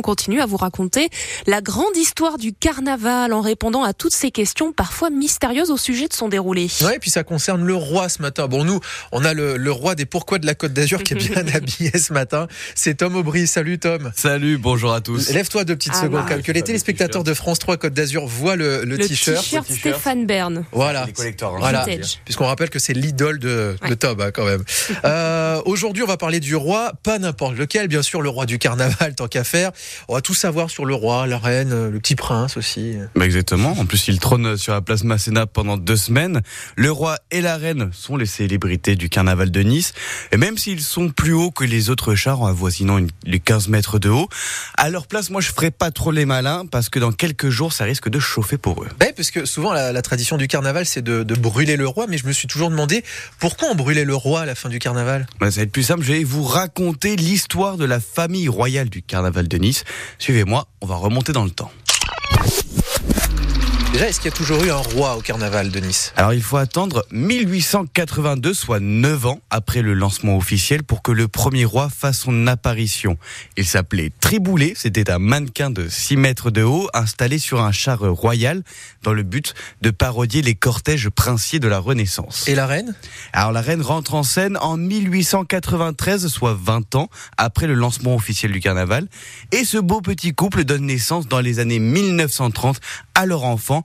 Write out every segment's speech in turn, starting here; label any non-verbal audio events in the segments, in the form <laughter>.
on continue à vous raconter la grande histoire du carnaval en répondant à toutes ces questions parfois mystérieuses au sujet de son déroulé. Ouais, et puis ça concerne le roi ce matin. Bon, nous, on a le, le roi des pourquoi de la Côte d'Azur qui est bien <laughs> habillé ce matin. C'est Tom Aubry. Salut Tom. Salut, bonjour à tous. Lève-toi deux petites Ah secondes. bah. Que les téléspectateurs de France 3 Côte d'Azur voient le, le Le t-shirt. t-shirt. Stéphane Bern. Voilà. Les collecteurs. hein. Voilà. Puisqu'on rappelle que c'est l'idole de. Tom, hein, quand même. Euh, Aujourd'hui, on va parler du roi, pas n'importe lequel, bien sûr, le roi du carnaval, tant qu'à faire. On va tout savoir sur le roi, la reine, euh, le petit prince aussi. Bah, exactement. En plus, il trône sur la place Masséna pendant deux semaines. Le roi et la reine sont les célébrités du carnaval de Nice. Et même s'ils sont plus hauts que les autres chars, en avoisinant une- les 15 mètres de haut, à leur place, moi, je ferai pas trop les malins parce que dans quelques jours, ça risque de chauffer pour eux. Ouais, parce que souvent, la, la tradition du carnaval, c'est de, de brûler le roi, mais je me suis toujours demandé pourquoi on brûlait le roi à la fin du carnaval. Bah, ça va être plus simple. Je vais vous raconter l'histoire de la famille royale du carnaval de Nice. Suivez-moi, on va remonter dans le temps. Qu'il y a toujours eu un roi au carnaval de Nice Alors il faut attendre 1882, soit 9 ans après le lancement officiel, pour que le premier roi fasse son apparition. Il s'appelait Triboulet, c'était un mannequin de 6 mètres de haut, installé sur un char royal, dans le but de parodier les cortèges princiers de la Renaissance. Et la reine? Alors la reine rentre en scène en 1893, soit 20 ans après le lancement officiel du carnaval, et ce beau petit couple donne naissance dans les années 1930 à leur enfant,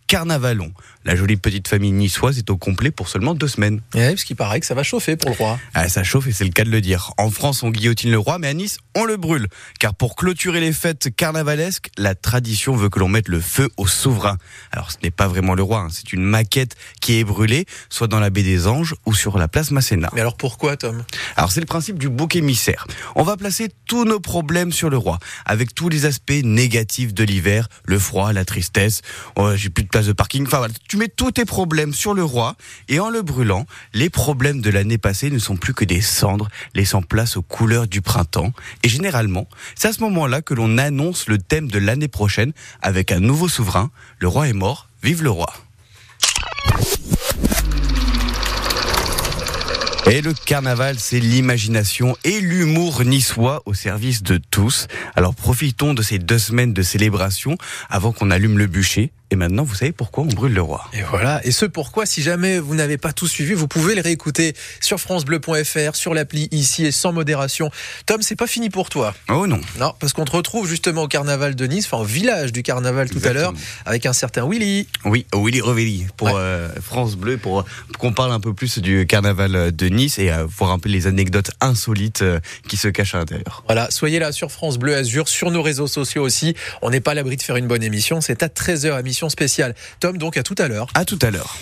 Carnavalon. La jolie petite famille niçoise est au complet pour seulement deux semaines. Ouais, parce qu'il paraît que ça va chauffer pour le roi. Ah, ça chauffe et c'est le cas de le dire. En France, on guillotine le roi, mais à Nice, on le brûle. Car pour clôturer les fêtes carnavalesques, la tradition veut que l'on mette le feu au souverain. Alors ce n'est pas vraiment le roi, hein, c'est une maquette qui est brûlée, soit dans la baie des Anges ou sur la place Masséna. Mais alors pourquoi, Tom? Alors c'est le principe du bouc émissaire. On va placer tous nos problèmes sur le roi, avec tous les aspects négatifs de l'hiver, le froid, la tristesse, oh, j'ai plus de place de parking, enfin voilà, tu mets tous tes problèmes sur le roi, et en le brûlant, les problèmes de l'année passée ne sont plus que des cendres, laissant place aux couleurs du printemps. Et généralement, c'est à ce moment-là que l'on annonce le thème de l'année prochaine avec un nouveau souverain, le roi est mort, vive le roi. Et le carnaval, c'est l'imagination et l'humour niçois au service de tous. Alors profitons de ces deux semaines de célébration avant qu'on allume le bûcher. Et maintenant, vous savez pourquoi on brûle le roi. Et voilà. Et ce pourquoi, si jamais vous n'avez pas tout suivi, vous pouvez le réécouter sur francebleu.fr, sur l'appli ici et sans modération. Tom, c'est pas fini pour toi. Oh non. Non, parce qu'on te retrouve justement au carnaval de Nice, enfin au village du carnaval tout à l'heure, avec un certain Willy. Oui, Willy Revelli pour Ouais. euh, France Bleu, pour, pour qu'on parle un peu plus du carnaval de Nice et euh, voir un peu les anecdotes insolites euh, qui se cachent à l'intérieur. Voilà, soyez là sur France Bleu Azur, sur nos réseaux sociaux aussi. On n'est pas à l'abri de faire une bonne émission. C'est à 13h, spéciale. Tom, donc à tout à l'heure. À tout à l'heure.